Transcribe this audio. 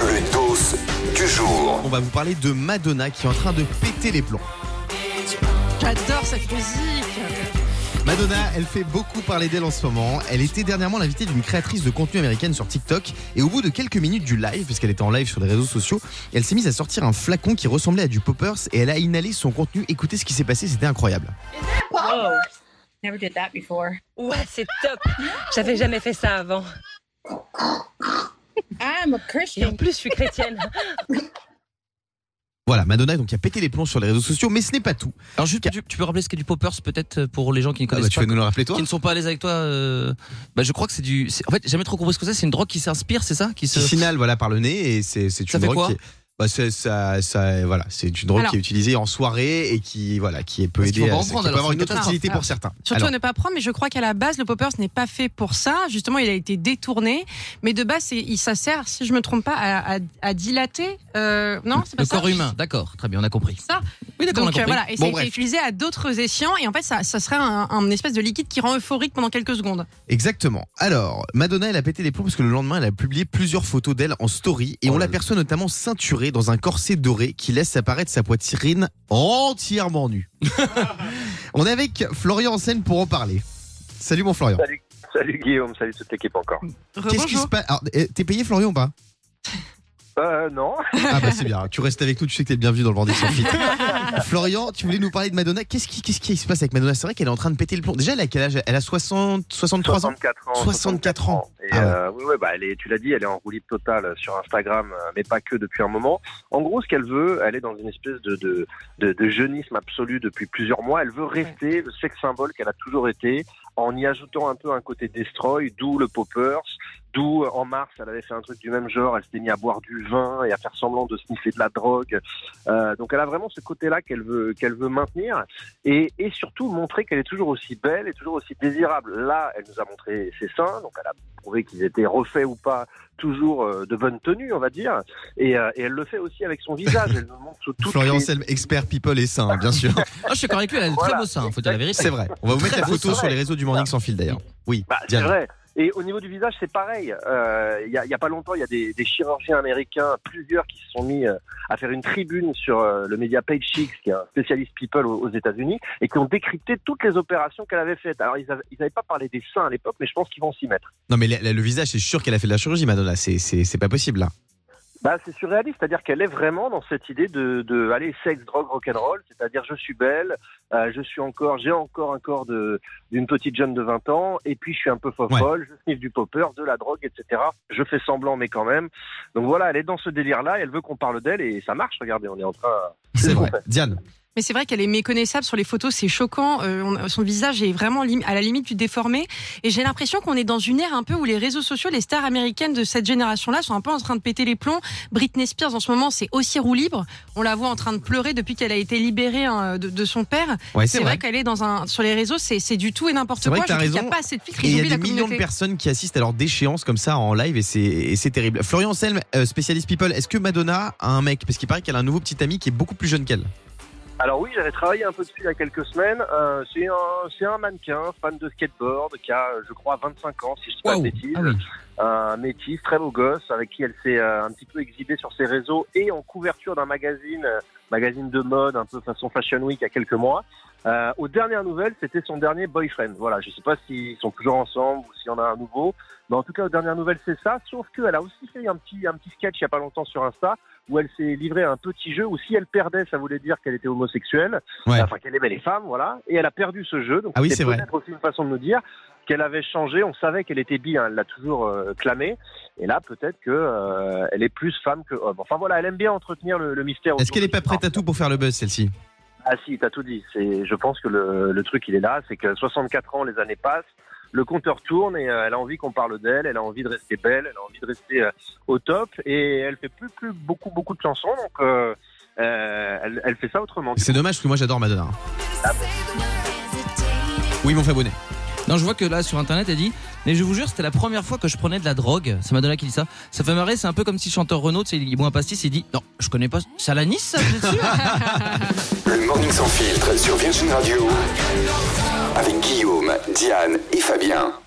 Le dos du jour. On va vous parler de Madonna qui est en train de péter les plombs. J'adore cette musique. Madonna, elle fait beaucoup parler d'elle en ce moment. Elle était dernièrement l'invitée d'une créatrice de contenu américaine sur TikTok. Et au bout de quelques minutes du live, puisqu'elle était en live sur les réseaux sociaux, elle s'est mise à sortir un flacon qui ressemblait à du poppers et elle a inhalé son contenu. Écoutez ce qui s'est passé, c'était incroyable. Whoa. Never did that before. Ouais, c'est top. J'avais jamais fait ça avant. I'm a Et en Christian. plus, je suis chrétienne. Voilà, Madonna donc qui a pété les plombs sur les réseaux sociaux, mais ce n'est pas tout. Alors juste, tu, tu peux rappeler ce qu'est du poppers peut-être pour les gens qui ne Ah bah, connaissent tu pas, vas nous le rappeler toi qui ne sont pas à l'aise avec toi. euh, bah, je crois que c'est du. En fait, j'ai jamais trop compris ce que c'est. C'est une drogue qui s'inspire, c'est ça? Qui se. Qui s'inhale voilà par le nez et c'est Ça une fait drogue quoi? qui bah, c'est ça, ça, voilà, c'est une drogue Alors. qui est utilisée en soirée et qui voilà qui peut aider, à, en qui prendre, peut avoir une autre utilité pour certains. Surtout à ne pas prendre, mais je crois qu'à la base, le poppers n'est pas fait pour ça. Justement, il a été détourné. Mais de base, il- ça sert, si je me trompe pas, à, à- à dilater. euh, non, c'est pas Le ça corps humain, d'accord, très bien, on a compris. Ça. Oui, d'accord, on a Donc euh, compris. voilà, et Bon, ça a été utilisé à d'autres escients. Et en fait, ça, ça serait un, un espèce de liquide qui rend euphorique pendant quelques secondes. Exactement. Alors, Madonna, elle a pété les plombs parce que le lendemain, elle a publié plusieurs photos d'elle en story et Oh on l'aperçoit notamment ceinturée dans un corset doré qui laisse apparaître sa poitrine entièrement nue. on est avec Florian en scène pour en parler. Salut mon Florian. Salut, salut Guillaume, salut toute l'équipe encore. Qu'est-ce qui se passe eh, T'es payé Florian ou pas? Euh, non. Ah bah c'est bien, tu restes avec nous, tu sais que t'es bienvenu dans le Vendée sans filtre. Florian, tu voulais nous parler de Madonna. Qu'est-ce qui, qu'est-ce qui se passe avec Madonna? C'est vrai qu'elle est en train de péter le plomb. Déjà, elle a quel âge? Elle a 60, 63 ans? 64 ans. 64 ans. Et Ah ouais. euh, oui, ouais, bah, elle est, tu l'as dit, elle est en roue libre totale sur Instagram, euh, mais pas que depuis un moment. En gros, ce qu'elle veut, elle est dans une espèce de, de, de, de jeunisme absolu depuis plusieurs mois. Elle veut rester le sexe symbole qu'elle a toujours été, en y ajoutant un peu un côté destroy, d'où le poppers, d'où euh, en mars, elle avait fait un truc du même genre. Elle s'était mise à boire du vin et à faire semblant de sniffer de la drogue. Euh, donc, elle a vraiment ce côté-là qu'elle veut, qu'elle veut maintenir et, et surtout montrer qu'elle est toujours aussi belle et toujours aussi désirable. Là, elle nous a montré ses seins, donc elle a prouvé qu'ils étaient refaits ou pas, toujours euh, de bonne tenue, on va dire. Et, euh, et elle le fait aussi avec son visage. Elle nous montre toutes Florian les- Anselme, expert people et hein, bien sûr. Ah, je suis d'accord avec lui, elle a de Voilà. très beaux seins, faut dire la vérité. C'est vrai. On va vous mettre la beau photo sur les réseaux du Morning sans fil d'ailleurs. Oui, Bah, c'est vrai. Et au niveau du visage, c'est pareil. Euh, Il y, a, il y a pas longtemps, il y a des, chirurgiens américains, plusieurs qui se sont mis euh, à faire une tribune sur euh, le média Page Six, qui est un spécialiste people aux, États-Unis, et qui ont décrypté toutes les opérations qu'elle avait faites. Alors, ils n'avaient pas parlé des seins à l'époque, mais je pense qu'ils vont s'y mettre. Non mais le, le visage, c'est sûr qu'elle a fait de la chirurgie, Madonna. C'est pas possible là. Bah, c'est surréaliste, c'est-à-dire qu'elle est vraiment dans cette idée de, de allez, sexe, drogue, rock'n'roll, c'est-à-dire je suis belle, euh, je suis encore, j'ai encore un corps de d'une petite jeune de 20 ans, et puis je suis un peu folle, je sniffe du popper, de la drogue, etc. Je fais semblant, mais quand même. Donc voilà, elle est dans ce délire-là, elle veut qu'on parle d'elle, et ça marche. Regardez, on est en train. C'est vrai. Diane. Mais c'est vrai qu'elle est méconnaissable sur les photos, c'est choquant. Euh, on- son visage est vraiment à la limite du déformé. Et j'ai l'impression qu'on est dans une ère un peu où les réseaux sociaux, les stars américaines de cette génération-là sont un peu en train de péter les plombs. Britney Spears, en ce moment, c'est aussi roue libre. On la voit en train de pleurer depuis qu'elle a été libérée hein, de, de son père. Ouais, C'est vrai, qu'elle est dans un sur les réseaux, c'est du tout et n'importe quoi. raison. n'y a pas assez de filtres. Il y a des la millions de personnes qui assistent à leur déchéance comme ça en live et c'est terrible. Florian Anselme, euh, spécialiste people, est-ce que Madonna a un mec? Parce qu'il paraît qu'elle a un nouveau petit ami qui est beaucoup plus jeune qu'elle. Alors oui, j'avais travaillé un peu dessus il y a quelques semaines. Euh, c'est un, c'est un mannequin, fan de skateboard, qui a, je crois, 25 ans, si je dis pas de bêtises. Ah oui. un métis, très beau gosse, avec qui elle s'est euh, un petit peu exhibée sur ses réseaux et en couverture d'un magazine, euh, magazine de mode, un peu façon Fashion Week il y a quelques mois. Euh, aux dernières nouvelles, c'était son dernier boyfriend. Voilà, je sais pas s'ils sont toujours ensemble ou s'il y en a un nouveau, mais en tout cas aux dernières nouvelles c'est ça. Sauf qu'elle a aussi fait un petit un petit sketch il y a pas longtemps sur Insta où elle s'est livrée à un petit jeu où si elle perdait, ça voulait dire qu'elle était homosexuelle, Ouais. enfin qu'elle aimait les femmes, voilà. Et elle a perdu ce jeu, donc Ah oui, c'est peut-être aussi une façon de nous dire qu'elle avait changé. On savait qu'elle était bi, hein, elle l'a toujours euh, clamé. Et là, peut-être que euh, elle est plus femme que homme. Enfin voilà, elle aime bien entretenir le, le mystère. Est-ce qu'elle est de pas prête à tout pour faire le buzz celle-ci? Ah si, t'as tout dit. C'est, je pense que le, le truc il est là, c'est que 64 ans, les années passent, le compteur tourne et euh, elle a envie qu'on parle d'elle, elle a envie de rester belle, elle a envie de rester euh, au top et elle fait plus plus beaucoup beaucoup de chansons donc euh, euh, elle, elle fait ça autrement. C'est dommage parce que moi j'adore Madonna. Oui mon Fabonnet. Non, je vois que là sur internet elle dit Mais je vous jure, c'était la première fois que je prenais de la drogue. C'est Madonna qui dit ça. Ça fait marrer, c'est un peu comme si le chanteur Renaud, tu sais, il boit un pastis, il dit Non, je connais pas. C'est à la Nice, ça, Sans filtre sur Virgin Radio avec Guillaume, Diane et Fabien.